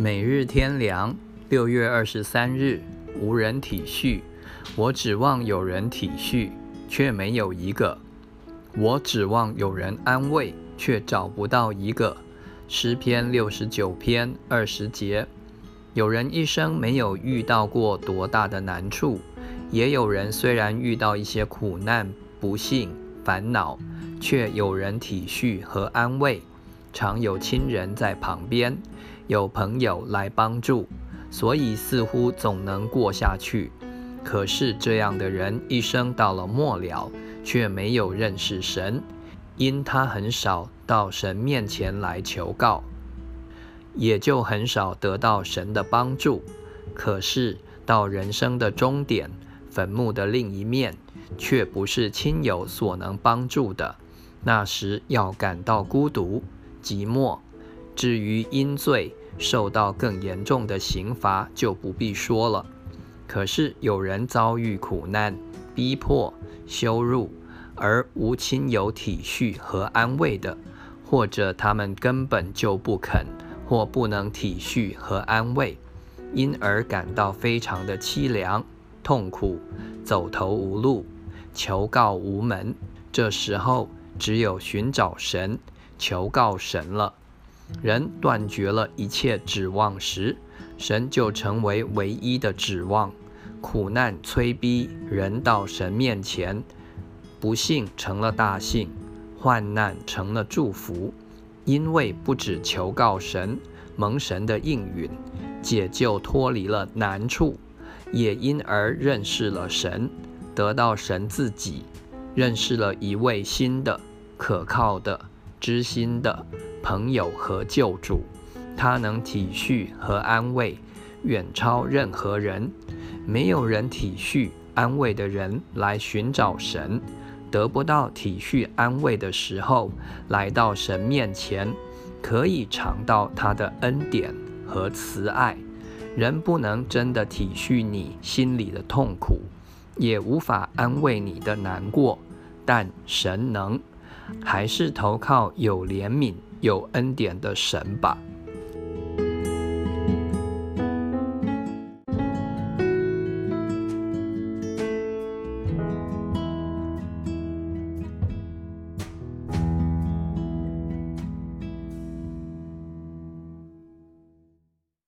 每日天良，六月二十三日，无人体恤，我指望有人体恤，却没有一个；我指望有人安慰，却找不到一个。诗篇六十九篇二十节，有人一生没有遇到过多大的难处，也有人虽然遇到一些苦难、不幸、烦恼，却有人体恤和安慰。常有亲人在旁边，有朋友来帮助，所以似乎总能过下去。可是这样的人一生到了末了，却没有认识神，因他很少到神面前来求告，也就很少得到神的帮助。可是到人生的终点，坟墓的另一面，却不是亲友所能帮助的。那时要感到孤独。寂寞，至于因罪受到更严重的刑罚，就不必说了。可是有人遭遇苦难、逼迫、羞辱，而无亲友体恤和安慰的，或者他们根本就不肯或不能体恤和安慰，因而感到非常的凄凉、痛苦、走投无路、求告无门。这时候，只有寻找神。求告神了，人断绝了一切指望时，神就成为唯一的指望。苦难催逼人到神面前，不幸成了大幸，患难成了祝福。因为不止求告神，蒙神的应允，解救脱离了难处，也因而认识了神，得到神自己，认识了一位新的可靠的。知心的朋友和救主，他能体恤和安慰，远超任何人。没有人体恤安慰的人来寻找神，得不到体恤安慰的时候，来到神面前，可以尝到他的恩典和慈爱。人不能真的体恤你心里的痛苦，也无法安慰你的难过，但神能。还是投靠有怜悯、有恩典的神吧。